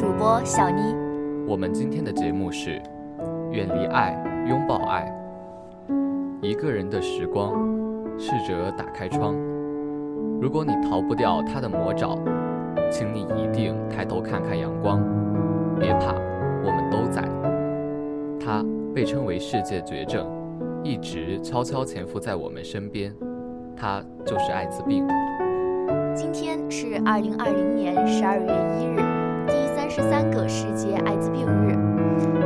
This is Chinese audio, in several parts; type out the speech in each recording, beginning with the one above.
主播小妮。我们今天的节目是远离爱，拥抱爱。一个人的时光，试着打开窗，如果你逃不掉他的魔爪，请你一定抬头看看阳光，别怕，我们都在。他被称为世界绝症。一直悄悄潜伏在我们身边，他就是艾滋病。今天是二零二零年十二月一日，十三个世界艾滋病日。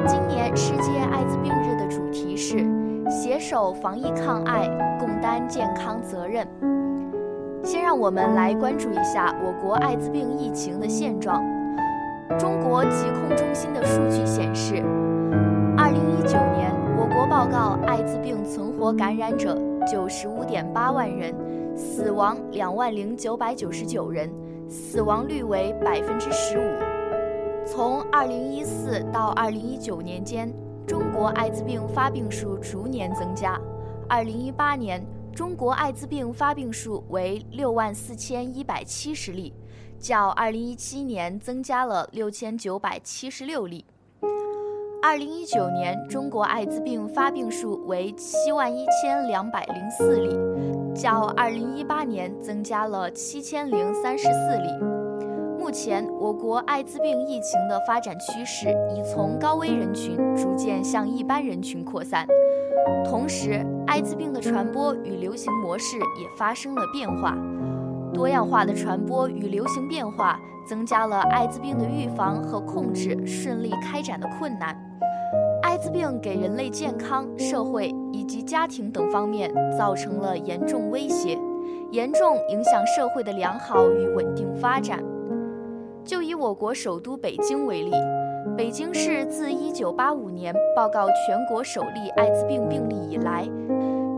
今年世界艾滋病日的主题是携手防疫抗艾，共担健康责任。先让我们来关注一下我国艾滋病疫情的现状。中国疾控中心的数据显示，二零一九年。我国报告艾滋病存活感染者九十五点八万人，死亡两万零九百九十九人，死亡率为百分之十五。从二零一四到二零一九年间，中国艾滋病发病数逐年增加。二零一八年，中国艾滋病发病数为六万四千一百七十例，较二零一七年增加了六千九百七十六例。二零一九年，中国艾滋病发病数为七万一千两百零四例，较二零一八年增加了七千零三十四例。目前，我国艾滋病疫情的发展趋势已从高危人群逐渐向一般人群扩散，同时，艾滋病的传播与流行模式也发生了变化。多样化的传播与流行变化，增加了艾滋病的预防和控制顺利开展的困难。艾滋病给人类健康、社会以及家庭等方面造成了严重威胁，严重影响社会的良好与稳定发展。就以我国首都北京为例，北京市自1985年报告全国首例艾滋病病例以来，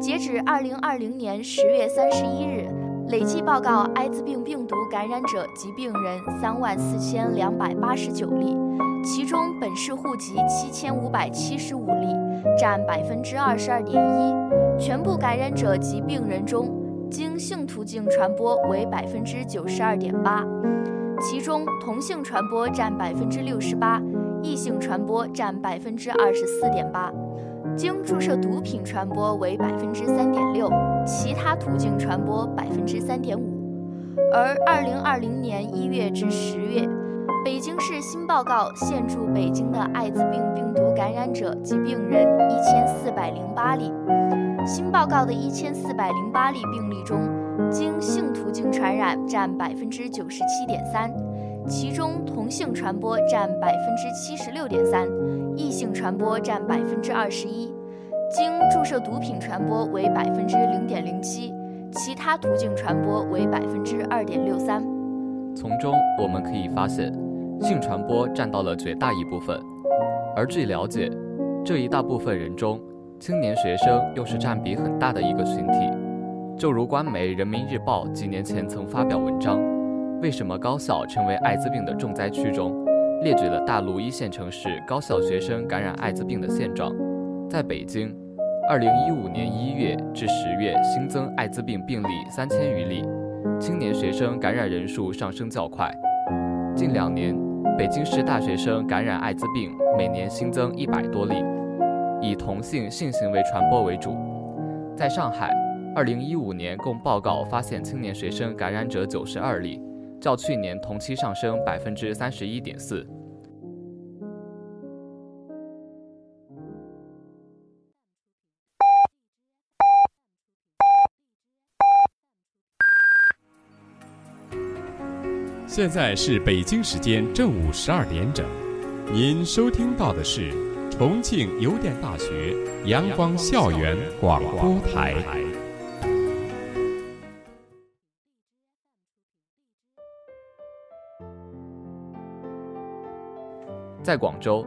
截止2020年10月31日，累计报告艾滋病病毒感染者及病人3万四千两百八十九例。其中，本市户籍七千五百七十五例，占百分之二十二点一。全部感染者及病人中，经性途径传播为百分之九十二点八，其中同性传播占百分之六十八，异性传播占百分之二十四点八，经注射毒品传播为百分之三点六，其他途径传播百分之三点五。而二零二零年一月至十月。北京市新报告现住北京的艾滋病病毒感染者及病人一千四百零八例。新报告的一千四百零八例病例中，经性途径传染占百分之九十七点三，其中同性传播占百分之七十六点三，异性传播占百分之二十一，经注射毒品传播为百分之零点零七，其他途径传播为百分之二点六三。从中我们可以发现。性传播占到了绝大一部分，而据了解，这一大部分人中，青年学生又是占比很大的一个群体。就如官媒《人民日报》几年前曾发表文章，为什么高校成为艾滋病的重灾区中，列举了大陆一线城市高校学生感染艾滋病的现状。在北京，2015年1月至10月新增艾滋病病例三千余例，青年学生感染人数上升较快。近两年。北京市大学生感染艾滋病每年新增一百多例，以同性性行为传播为主。在上海，二零一五年共报告发现青年学生感染者九十二例，较去年同期上升百分之三十一点四。现在是北京时间正午十二点整，您收听到的是重庆邮电大学阳光校园广播台。在广州，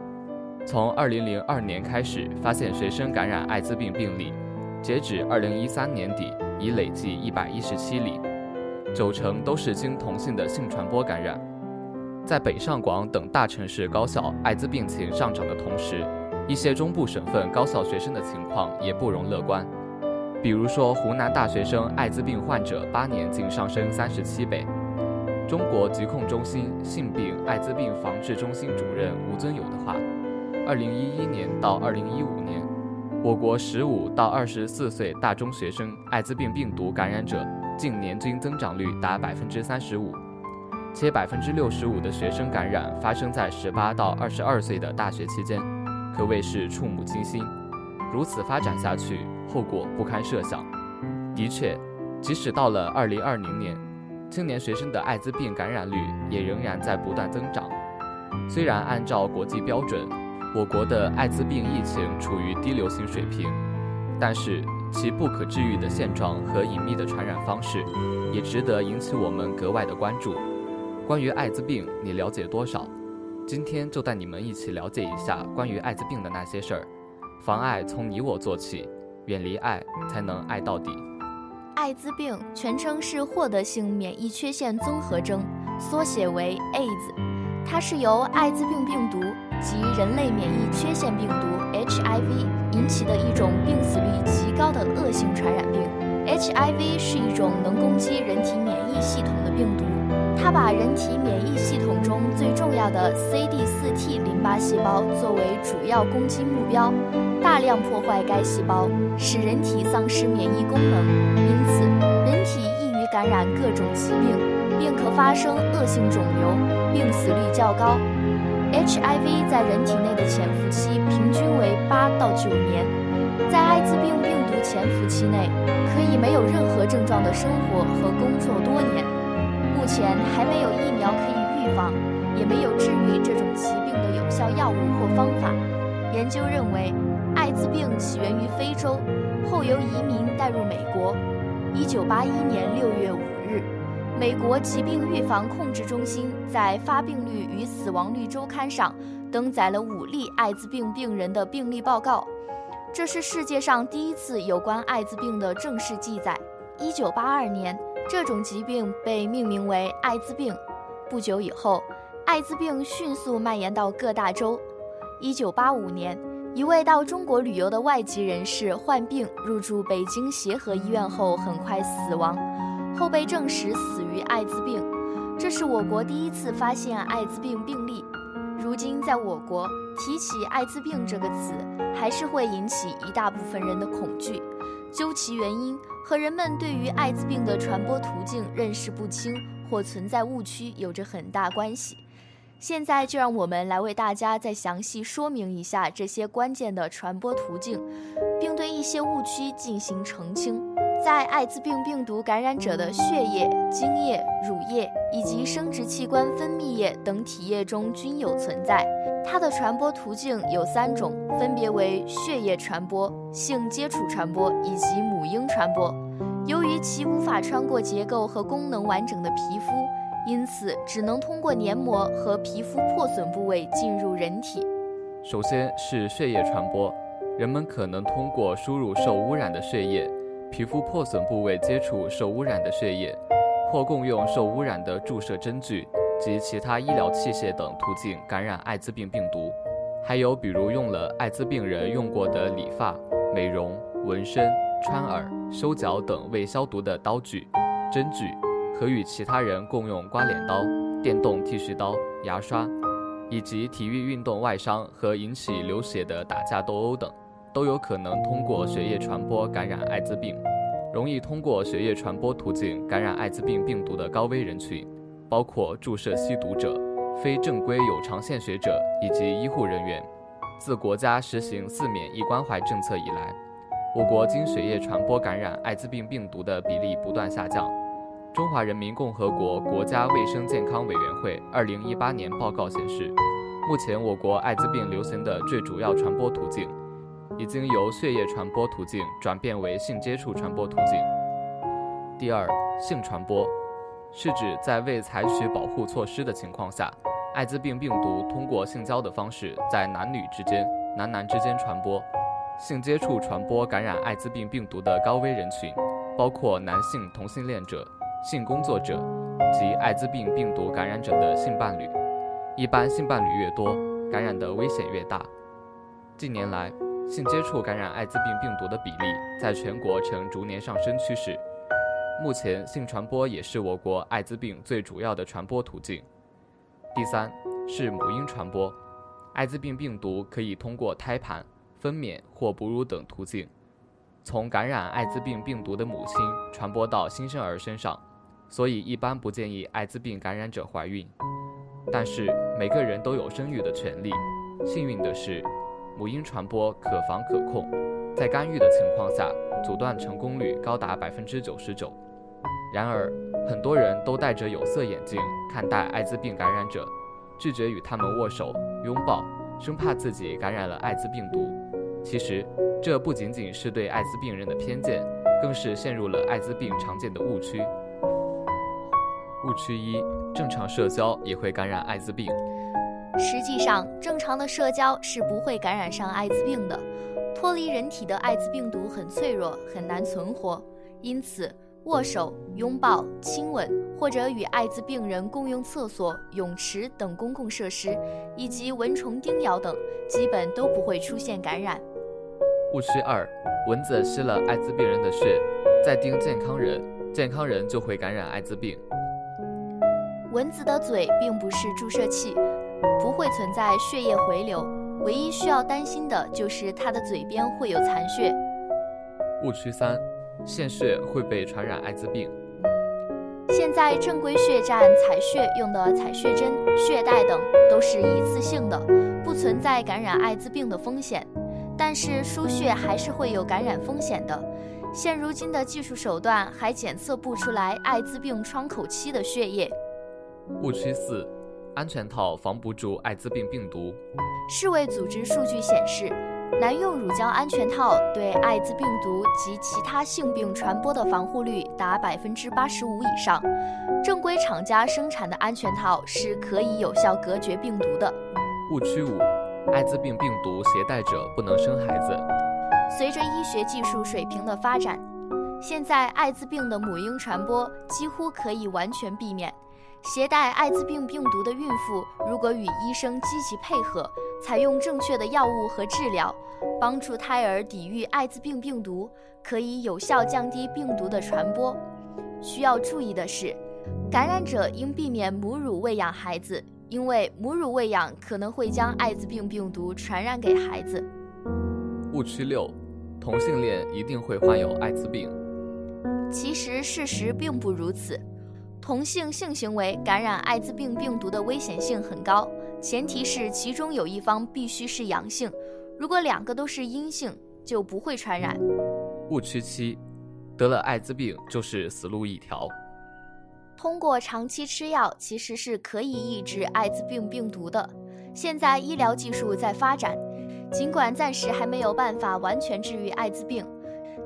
从2002年开始发现学生感染艾滋病病例，截止2013年底已累计117例，九成都是经同性的性传播感染。在北上广等大城市高校艾滋病情上涨的同时，一些中部省份高校学生的情况也不容乐观。比如说，湖南大学生艾滋病患者八年竟上升三十七倍。中国疾控中心性病艾滋病防治中心主任吴尊友的话：，二零一一年到二零一五年，我国十五到二十四岁大中学生艾滋病病毒感染者近年均增长率达百分之三十五，且百分之六十五的学生感染发生在十八到二十二岁的大学期间，可谓是触目惊心。如此发展下去，后果不堪设想。的确，即使到了二零二零年。青年学生的艾滋病感染率也仍然在不断增长。虽然按照国际标准，我国的艾滋病疫情处于低流行水平，但是其不可治愈的现状和隐秘的传染方式，也值得引起我们格外的关注。关于艾滋病，你了解多少？今天就带你们一起了解一下关于艾滋病的那些事儿。防艾从你我做起，远离爱才能爱到底。艾滋病全称是获得性免疫缺陷综合征，缩写为 AIDS。它是由艾滋病病毒及人类免疫缺陷病毒 HIV 引起的一种病死率极高的恶性传染病。HIV 是一种能攻击人体免疫系统的病毒，它把人体免疫系统中最重要的 CD4T 淋巴细胞作为主要攻击目标，大量破坏该细胞，使人体丧失免疫功能，因此人体易于感染各种疾病，并可发生恶性肿瘤，病死率较高。HIV 在人体内的潜伏期平均为八到九年，在艾滋病病毒潜伏期内，可以没有任何症状的生活和工作多年。目前还没有疫苗可以预防，也没有治愈这种疾病的有效药物或方法。研究认为，艾滋病起源于非洲，后由移民带入美国。一九八一年六月五日。美国疾病预防控制中心在《发病率与死亡率周刊》上登载了五例艾滋病病人的病例报告，这是世界上第一次有关艾滋病的正式记载。一九八二年，这种疾病被命名为艾滋病。不久以后，艾滋病迅速蔓延到各大洲。一九八五年，一位到中国旅游的外籍人士患病入住北京协和医院后，很快死亡。后被证实死于艾滋病，这是我国第一次发现艾滋病病例。如今，在我国提起艾滋病这个词，还是会引起一大部分人的恐惧。究其原因，和人们对于艾滋病的传播途径认识不清或存在误区有着很大关系。现在就让我们来为大家再详细说明一下这些关键的传播途径，并对一些误区进行澄清。在艾滋病病毒感染者的血液、精液、乳液以及生殖器官分泌液等体液中均有存在。它的传播途径有三种，分别为血液传播、性接触传播以及母婴传播。由于其无法穿过结构和功能完整的皮肤，因此只能通过黏膜和皮肤破损部位进入人体。首先是血液传播，人们可能通过输入受污染的血液。皮肤破损部位接触受污染的血液，或共用受污染的注射针具及其他医疗器械等途径感染艾滋病病毒。还有，比如用了艾滋病人用过的理发、美容、纹身、穿耳、修脚等未消毒的刀具、针具，和与其他人共用刮脸刀、电动剃须刀、牙刷，以及体育运动外伤和引起流血的打架斗殴等。都有可能通过血液传播感染艾滋病。容易通过血液传播途径感染艾滋病病毒的高危人群，包括注射吸毒者、非正规有偿献血者以及医护人员。自国家实行四免一关怀政策以来，我国经血液传播感染艾滋病病毒的比例不断下降。中华人民共和国国家卫生健康委员会二零一八年报告显示，目前我国艾滋病流行的最主要传播途径，已经由血液传播途径转变为性接触传播途径。第二，性传播，是指在未采取保护措施的情况下，艾滋病病毒通过性交的方式在男女之间、男男之间传播。性接触传播感染艾滋病病毒的高危人群，包括男性同性恋者、性工作者及艾滋病病毒感染者的性伴侣。一般性伴侣越多，感染的危险越大。近年来，性接触感染艾滋病病毒的比例在全国呈逐年上升趋势。目前，性传播也是我国艾滋病最主要的传播途径。第三是母婴传播，艾滋病病毒可以通过胎盘。分娩或哺乳等途径，从感染艾滋病病毒的母亲传播到新生儿身上，所以一般不建议艾滋病感染者怀孕。但是每个人都有生育的权利。幸运的是，母婴传播可防可控，在干预的情况下，阻断成功率高达百分之九十九。然而，很多人都戴着有色眼镜看待艾滋病感染者，拒绝与他们握手、拥抱，生怕自己感染了艾滋病毒。其实，这不仅仅是对艾滋病人的偏见，更是陷入了艾滋病常见的误区。误区一：正常社交也会感染艾滋病。实际上，正常的社交是不会感染上艾滋病的。脱离人体的艾滋病毒很脆弱，很难存活，因此握手、拥抱、亲吻，或者与艾滋病人共用厕所、泳池等公共设施，以及蚊虫叮咬等，基本都不会出现感染。误区二：蚊子吸了艾滋病人的血，再叮健康人，健康人就会感染艾滋病。蚊子的嘴并不是注射器，不会存在血液回流，唯一需要担心的就是它的嘴边会有残血。误区三：献血会被传染艾滋病。现在正规血站采血用的采血针、血袋等都是一次性的，不存在感染艾滋病的风险。但是输血还是会有感染风险的。现如今的技术手段还检测不出来艾滋病窗口期的血液。误区四：安全套防不住艾滋病病毒。世卫组织数据显示，男用乳胶安全套对艾滋病毒及其他性病传播的防护率达百分之八十五以上。正规厂家生产的安全套是可以有效隔绝病毒的。误区五。艾滋病病毒携带者不能生孩子。随着医学技术水平的发展，现在艾滋病的母婴传播几乎可以完全避免。携带艾滋病病毒的孕妇，如果与医生积极配合，采用正确的药物和治疗，帮助胎儿抵御艾滋病病毒，可以有效降低病毒的传播。需要注意的是，感染者应避免母乳喂养孩子。因为母乳喂养可能会将艾滋病病毒传染给孩子。误区六：同性恋一定会患有艾滋病。其实事实并不如此，同性性行为感染艾滋病病毒的危险性很高，前提是其中有一方必须是阳性，如果两个都是阴性，就不会传染。误区七：得了艾滋病就是死路一条。通过长期吃药，其实是可以抑制艾滋病病毒的。现在医疗技术在发展，尽管暂时还没有办法完全治愈艾滋病，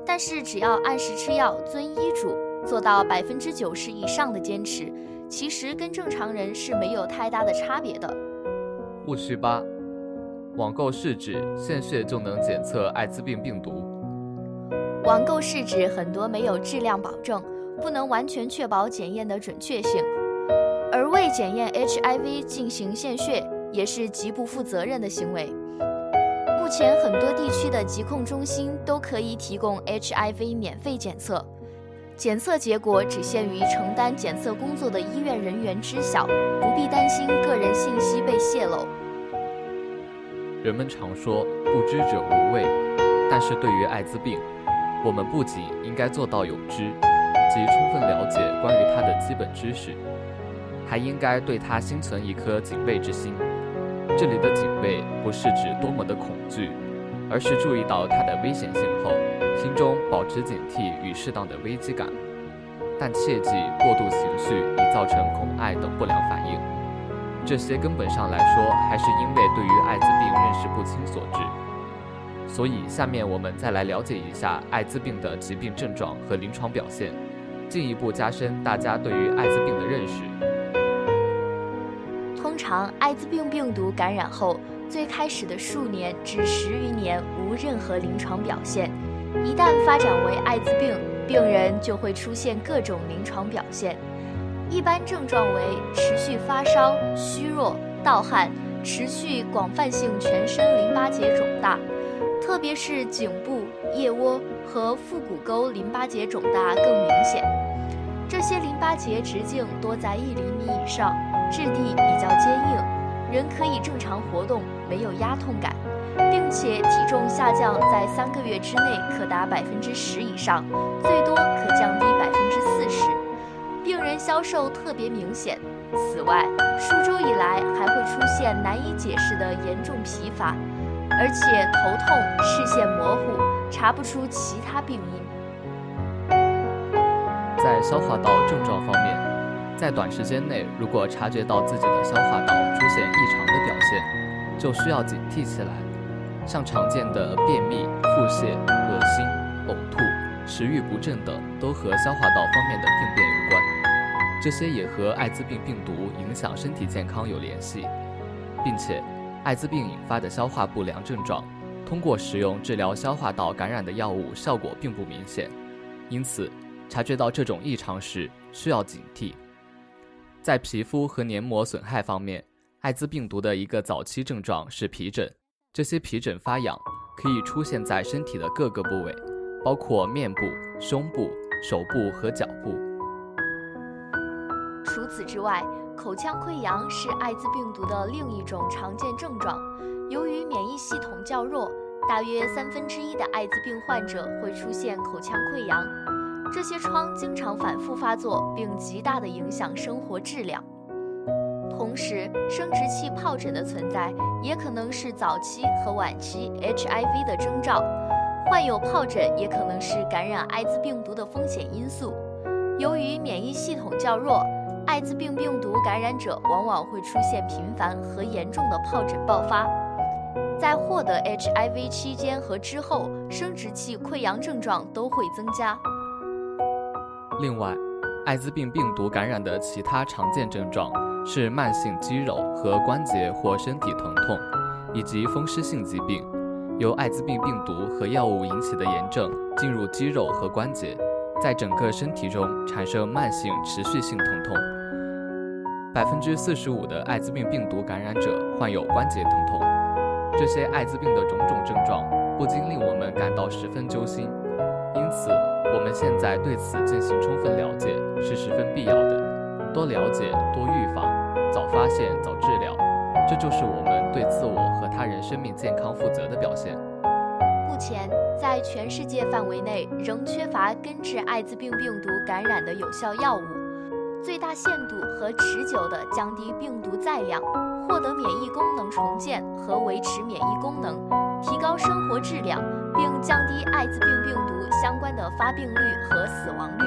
但是只要按时吃药、遵医嘱，做到百分之九十以上的坚持，其实跟正常人是没有太大的差别的。误区八：网购试纸献血就能检测艾滋病病毒。网购试纸很多没有质量保证。不能完全确保检验的准确性，而为检验 HIV 进行献血也是极不负责任的行为。目前很多地区的疾控中心都可以提供 HIV 免费检测，检测结果只限于承担检测工作的医院人员知晓，不必担心个人信息被泄露。人们常说不知者无畏，但是对于艾滋病，我们不仅应该做到有知。及充分了解关于它的基本知识，还应该对它心存一颗警备之心。这里的警备不是指多么的恐惧，而是注意到它的危险性后，心中保持警惕与适当的危机感，但切忌过度情绪以造成恐艾等不良反应。这些根本上来说还是因为对于艾滋病认识不清所致。所以，下面我们再来了解一下艾滋病的疾病症状和临床表现，进一步加深大家对于艾滋病的认识。通常，艾滋病病毒感染后，最开始的数年至十余年无任何临床表现，一旦发展为艾滋病，病人就会出现各种临床表现。一般症状为持续发烧、虚弱、盗汗，持续广泛性全身淋巴结肿大。特别是颈部、腋窝和腹股沟淋巴结肿大更明显，这些淋巴结直径多在一厘米以上，质地比较坚硬，人可以正常活动，没有压痛感，并且体重下降在三个月之内可达百分之十以上，最多可降低百分之四十，病人消瘦特别明显。此外，数周以来还会出现难以解释的严重疲乏。而且头痛、视线模糊，查不出其他病因。在消化道症状方面，在短时间内如果察觉到自己的消化道出现异常的表现，就需要警惕起来。像常见的便秘、腹泻、恶心、呕吐、食欲不振等，都和消化道方面的病变有关。这些也和艾滋病病毒影响身体健康有联系，并且。艾滋病引发的消化不良症状，通过使用治疗消化道感染的药物效果并不明显，因此察觉到这种异常时需要警惕。在皮肤和黏膜损害方面，艾滋病毒的一个早期症状是皮疹，这些皮疹发痒，可以出现在身体的各个部位，包括面部、胸部、手部和脚部。除此之外，口腔溃疡是艾滋病毒的另一种常见症状。由于免疫系统较弱，大约三分之一的艾滋病患者会出现口腔溃疡。这些疮经常反复发作，并极大地影响生活质量。同时，生殖器疱疹的存在也可能是早期和晚期 HIV 的征兆。患有疱疹也可能是感染艾滋病毒的风险因素。由于免疫系统较弱。艾滋病病毒感染者往往会出现频繁和严重的疱疹爆发，在获得 HIV 期间和之后，生殖器溃疡症状都会增加。另外，艾滋病病毒感染的其他常见症状是慢性肌肉和关节或身体疼痛，以及风湿性疾病，由艾滋病病毒和药物引起的炎症进入肌肉和关节，在整个身体中产生慢性持续性疼痛。百分之四十五的艾滋病病毒感染者患有关节疼痛，这些艾滋病的种种症状不禁令我们感到十分揪心。因此，我们现在对此进行充分了解是十分必要的。多了解，多预防，发现，早治疗，这就是我们对自我和他人生命健康负责的表现。目前，在全世界范围内仍缺乏根治艾滋病病毒感染的有效药物。最大限度和持久地降低病毒载量，获得免疫功能重建和维持免疫功能，提高生活质量，并降低艾滋病病毒相关的发病率和死亡率。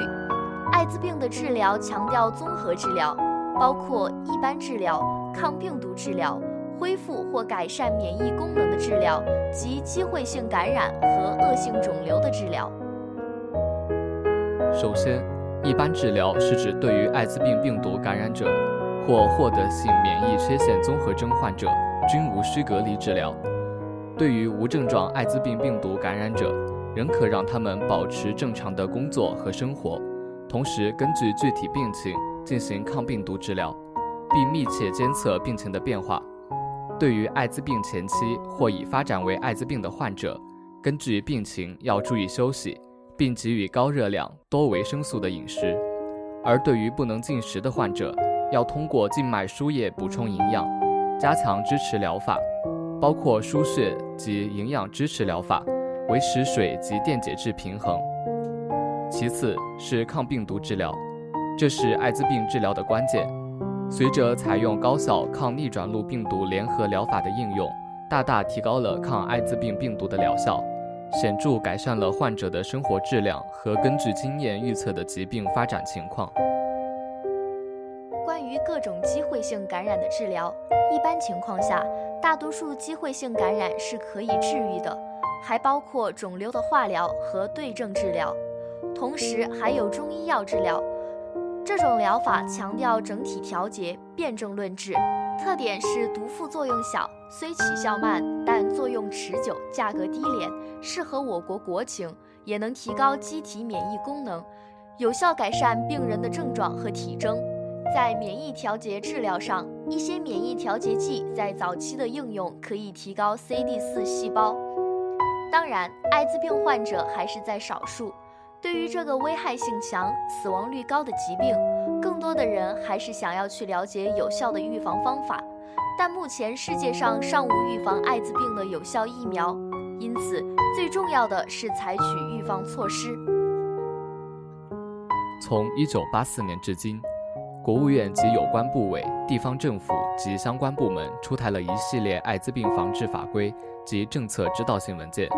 艾滋病的治疗强调综合治疗，包括一般治疗、抗病毒治疗、恢复或改善免疫功能的治疗及机会性感染和恶性肿瘤的治疗。首先。一般治疗是指对于艾滋病病毒感染者或获得性免疫缺陷综合征患者均无需隔离治疗。对于无症状艾滋病病毒感染者，仍可让他们保持正常的工作和生活，同时根据具体病情进行抗病毒治疗，并密切监测病情的变化。对于艾滋病前期或已发展为艾滋病的患者，根据病情要注意休息。并给予高热量、多维生素的饮食，而对于不能进食的患者，要通过静脉输液补充营养，加强支持疗法，包括输血及营养支持疗法，维持水及电解质平衡。其次是抗病毒治疗，这是艾滋病治疗的关键。随着采用高效抗逆转录病毒联合疗法的应用，大大提高了抗艾滋病病毒的疗效。显著改善了患者的生活质量和根据经验预测的疾病发展情况。关于各种机会性感染的治疗。一般情况下，大多数机会性感染是可以治愈的，还包括肿瘤的化疗和对症治疗，同时还有中医药治疗。这种疗法强调整体调节、辨证论治，特点是毒副作用小，虽起效慢，但作用持久，价格低廉，适合我国国情，也能提高机体免疫功能，有效改善病人的症状和体征。在免疫调节治疗上，一些免疫调节剂在早期的应用可以提高 CD4 细胞。当然，艾滋病患者还是在少数。对于这个危害性强、死亡率高的疾病，更多的人还是想要去了解有效的预防方法。但目前世界上尚无预防艾滋病的有效疫苗，因此最重要的是采取预防措施。从1984年至今，国务院及有关部委、地方政府及相关部门出台了一系列艾滋病防治法规及政策指导性文件。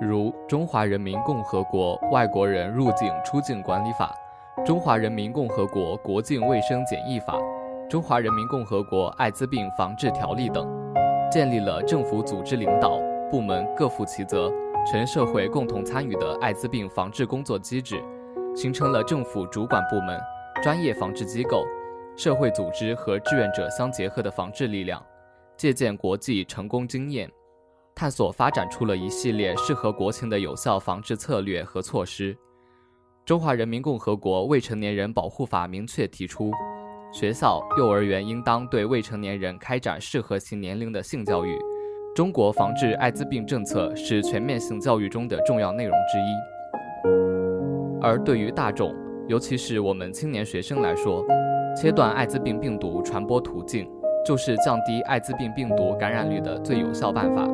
如《中华人民共和国外国人入境出境管理法》《中华人民共和国国境卫生检疫法》《中华人民共和国艾滋病防治条例》等，建立了政府组织领导、部门各负其责、全社会共同参与的艾滋病防治工作机制，形成了政府主管部门、专业防治机构、社会组织和志愿者相结合的防治力量，借鉴国际成功经验。探索发展出了一系列适合国情的有效防治策略和措施。中华人民共和国未成年人保护法明确提出，学校、幼儿园应当对未成年人开展适合其年龄的性教育。中国防治艾滋病政策是全面性教育中的重要内容之一。而对于大众，尤其是我们青年学生来说，切断艾滋病病毒传播途径，就是降低艾滋病病毒感染率的最有效办法。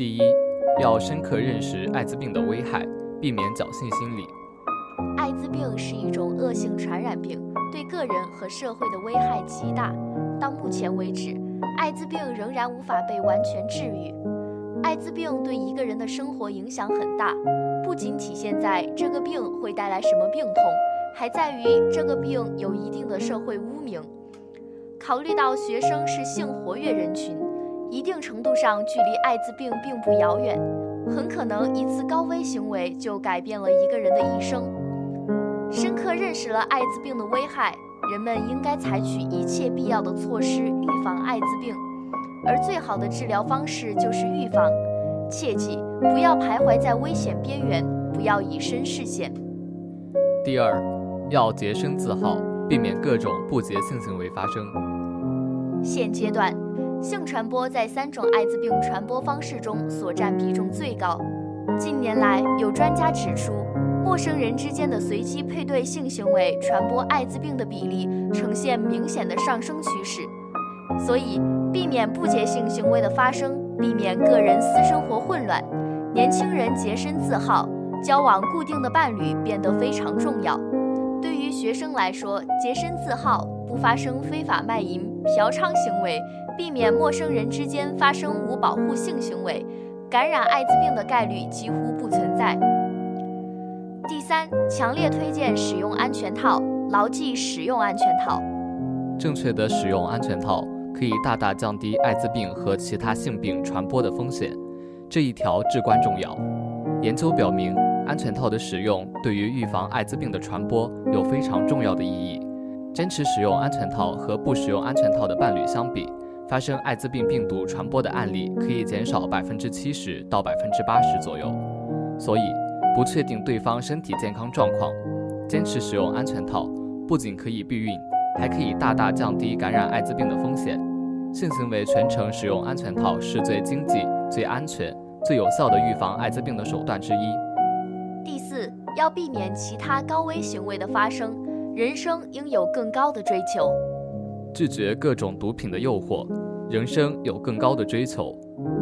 第一，要深刻认识艾滋病的危害，避免侥幸心理。艾滋病是一种恶性传染病，对个人和社会的危害极大。到目前为止，艾滋病仍然无法被完全治愈。艾滋病对一个人的生活影响很大，不仅体现在这个病会带来什么病痛，还在于这个病有一定的社会污名。考虑到学生是性活跃人群。一定程度上距离艾滋病并不遥远，很可能一次高危行为就改变了一个人的一生。深刻认识了艾滋病的危害，人们应该采取一切必要的措施预防艾滋病，而最好的治疗方式就是预防。切记不要徘徊在危险边缘，不要以身试险。第二，要洁身自好，避免各种不洁性行为发生。现阶段。性传播在三种艾滋病传播方式中所占比重最高。近年来，有专家指出，陌生人之间的随机配对性行为传播艾滋病的比例呈现明显的上升趋势。所以，避免不洁性行为的发生，避免个人私生活混乱，年轻人洁身自好，交往固定的伴侣变得非常重要。对于学生来说，洁身自好，不发生非法卖淫、嫖娼行为。避免陌生人之间发生无保护性行为，感染艾滋病的概率几乎不存在。第三，强烈推荐使用安全套，牢记使用安全套。正确的使用安全套可以大大降低艾滋病和其他性病传播的风险，这一条至关重要。研究表明，安全套的使用对于预防艾滋病的传播有非常重要的意义。坚持使用安全套和不使用安全套的伴侣相比。发生艾滋病病毒传播的案例可以减少百分之七十到百分之八十左右，所以不确定对方身体健康状况，坚持使用安全套，不仅可以避孕，还可以大大降低感染艾滋病的风险。性行为全程使用安全套是最经济、最安全、最有效的预防艾滋病的手段之一。第四，要避免其他高危行为的发生，人生应有更高的追求。拒绝各种毒品的诱惑，人生有更高的追求。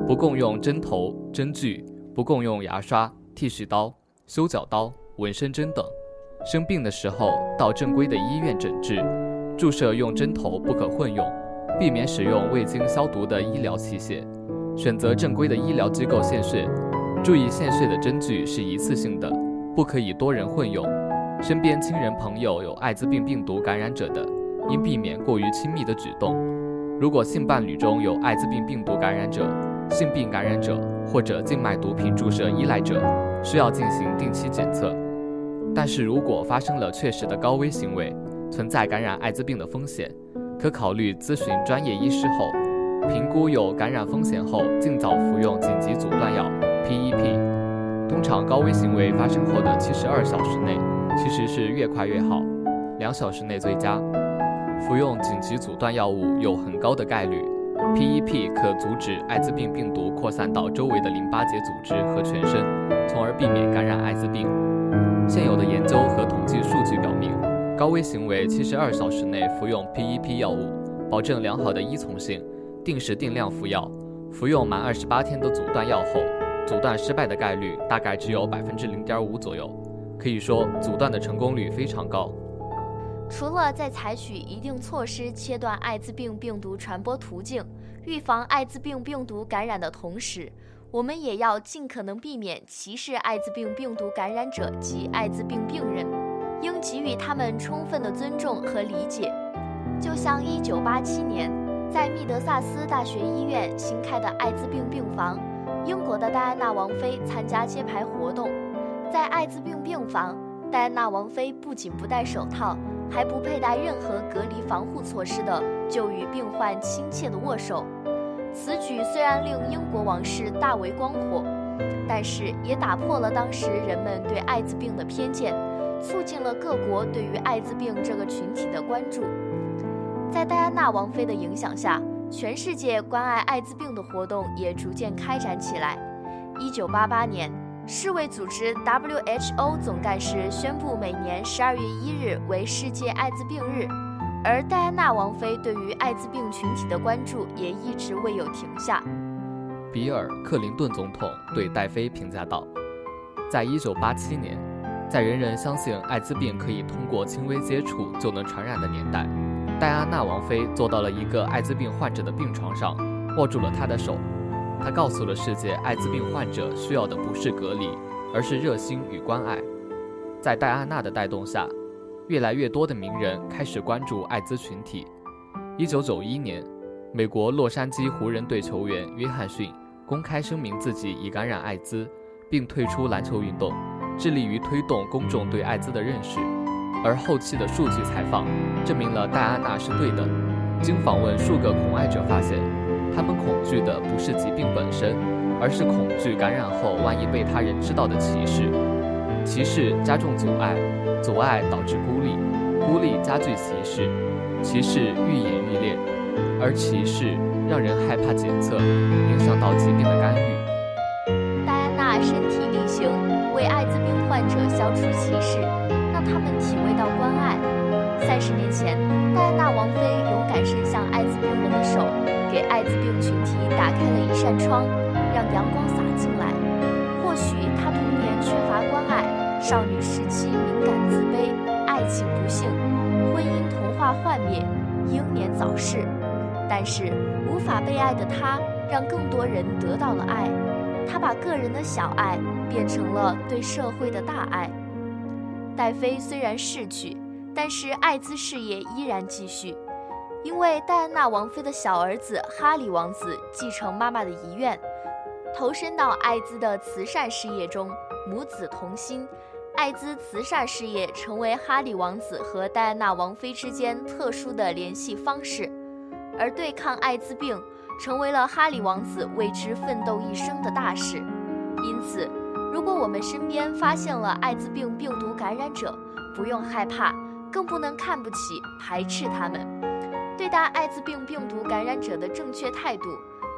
不共用针头、针具，不共用牙刷、剃须刀、修脚刀、纹身针等。生病的时候到正规的医院诊治。注射用针头不可混用，避免使用未经消毒的医疗器械。选择正规的医疗机构献血，注意献血的针具是一次性的，不可以多人混用。身边亲人朋友有艾滋病病毒感染者的。应避免过于亲密的举动。如果性伴侣中有艾滋病病毒感染者、性病感染者或者静脉毒品注射依赖者，需要进行定期检测。但是如果发生了确实的高危行为，存在感染艾滋病的风险，可考虑咨询专业医师后，评估有感染风险后，尽早服用紧急阻断药 PEP。通常高危行为发生后的七十二小时内，其实是越快越好，两小时内最佳。服用紧急阻断药物有很高的概率，PEP 可阻止艾滋病病毒扩散到周围的淋巴结组织和全身，从而避免感染艾滋病。现有的研究和统计数据表明，高危行为七十二小时内服用 PEP 药物，保证良好的依从性，定时定量服药。服用满二十八天的阻断药后，阻断失败的概率大概只有百分之零点五左右，可以说阻断的成功率非常高。除了在采取一定措施切断艾滋病病毒传播途径，预防艾滋病病毒感染的同时，我们也要尽可能避免歧视艾滋病病毒感染者及艾滋病病人，应给予他们充分的尊重和理解。就像1987年在密德萨斯大学医院新开的艾滋病病房，英国的戴安娜王妃参加揭牌活动，在艾滋病病房，戴安娜王妃不仅不戴手套。还不佩戴任何隔离防护措施的，就与病患亲切的握手。此举虽然令英国王室大为光火，但是也打破了当时人们对艾滋病的偏见，促进了各国对于艾滋病这个群体的关注。在戴安娜王妃的影响下，全世界关爱艾滋病的活动也逐渐开展起来。一九八八年。世卫组织 （WHO） 总干事宣布，每年十二月一日为世界艾滋病日，而戴安娜王妃对于艾滋病群体的关注也一直未有停下。比尔·克林顿总统对戴妃评价道：“在一九八七年，在人人相信艾滋病可以通过轻微接触就能传染的年代，戴安娜王妃坐到了一个艾滋病患者的病床上，握住了他的手。”他告诉了世界，艾滋病患者需要的不是隔离，而是热心与关爱。在戴安娜的带动下，越来越多的名人开始关注艾滋群体。一九九一年，美国洛杉矶湖人队球员约翰逊公开声明自己已感染艾滋，并退出篮球运动，致力于推动公众对艾滋的认识。而后期的数据采访证明了戴安娜是对的。经访问数个恐艾者发现。他们恐惧的不是疾病本身，而是恐惧感染后万一被他人知道的歧视。歧视加重阻碍，阻碍导致孤立，孤立加剧歧视，歧视愈演愈烈，而歧视让人害怕检测，影响到疾病的干预。戴安娜身体力行，为艾滋病患者消除歧视，让他们体会到关爱。三十年前，戴安娜王妃勇敢伸向艾滋病人的手。给艾滋病群体打开了一扇窗，让阳光洒进来。或许她童年缺乏关爱，少女时期敏感自卑，爱情不幸，婚姻童话幻灭，英年早逝。但是无法被爱的她，让更多人得到了爱。她把个人的小爱变成了对社会的大爱。戴妃虽然逝去，但是艾滋事业依然继续。因为戴安娜王妃的小儿子哈里王子继承妈妈的遗愿，投身到艾滋的慈善事业中，母子同心，艾滋慈善事业成为哈里王子和戴安娜王妃之间特殊的联系方式，而对抗艾滋病成为了哈里王子为之奋斗一生的大事。因此，如果我们身边发现了艾滋病病毒感染者，不用害怕，更不能看不起、排斥他们。对待艾滋病病毒感染者的正确态度，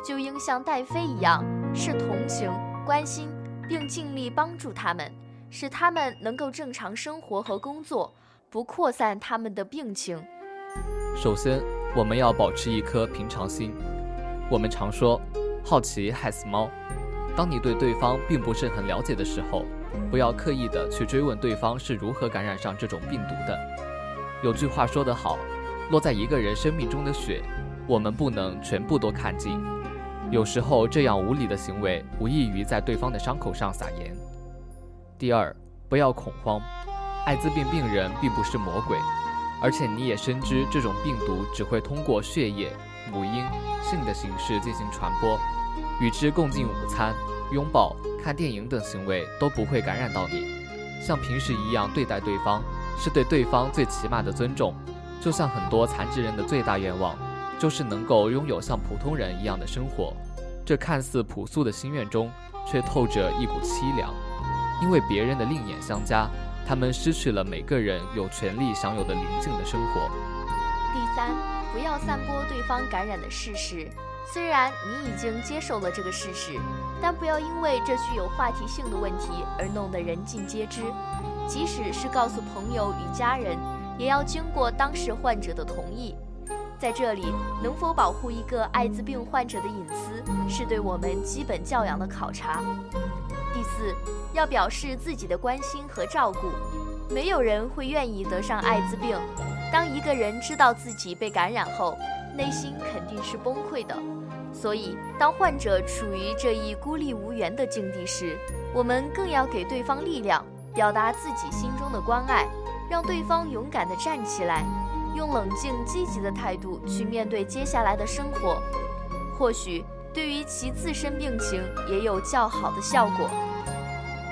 就应像戴妃一样，是同情、关心，并尽力帮助他们，使他们能够正常生活和工作，不扩散他们的病情。首先，我们要保持一颗平常心。我们常说，好奇害死猫。当你对对方并不是很了解的时候，不要刻意的去追问对方是如何感染上这种病毒的。有句话说得好。落在一个人生命中的血，我们不能全部都看尽。有时候这样无理的行为，无异于在对方的伤口上撒盐。第二，不要恐慌，艾滋病病人并不是魔鬼，而且你也深知这种病毒只会通过血液、母婴、性的形式进行传播，与之共进午餐、拥抱、看电影等行为都不会感染到你。像平时一样对待对方，是对对方最起码的尊重。就像很多残疾人的最大愿望，就是能够拥有像普通人一样的生活。这看似朴素的心愿中，却透着一股凄凉，因为别人的另眼相加。他们失去了每个人有权利享有的宁静的生活。第三，不要散播对方感染的事实。虽然你已经接受了这个事实，但不要因为这具有话题性的问题而弄得人尽皆知。即使是告诉朋友与家人，也要经过当事患者的同意。在这里，能否保护一个艾滋病患者的隐私，是对我们基本教养的考察。第四，要表示自己的关心和照顾。没有人会愿意得上艾滋病。当一个人知道自己被感染后，内心肯定是崩溃的。所以，当患者处于这一孤立无援的境地时，我们更要给对方力量，表达自己心中的关爱，让对方勇敢地站起来，用冷静积极的态度去面对接下来的生活。或许。对于其自身病情也有较好的效果。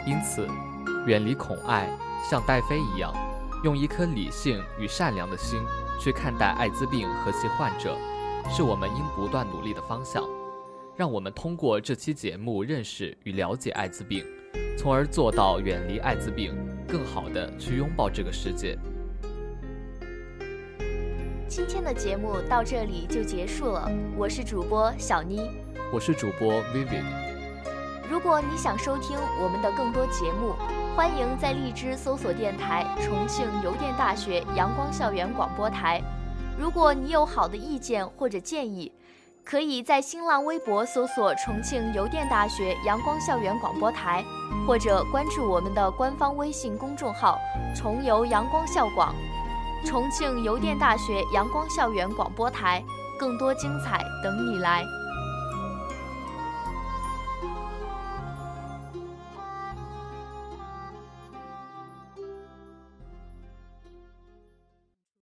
因此，远离恐爱，像戴妃一样，用一颗理性与善良的心去看待艾滋病和其患者，是我们应不断努力的方向。让我们通过这期节目认识与了解艾滋病，从而做到远离艾滋病，更好的去拥抱这个世界。今天的节目到这里就结束了，我是主播小妮。我是主播 Vivid。如果你想收听我们的更多节目，欢迎在荔枝搜索电台重庆邮电大学阳光校园广播台。如果你有好的意见或者建议，可以在新浪微博搜索重庆邮电大学阳光校园广播台，或者关注我们的官方微信公众号“重邮阳光校广”。重庆邮电大学阳光校园广播台，更多精彩等你来。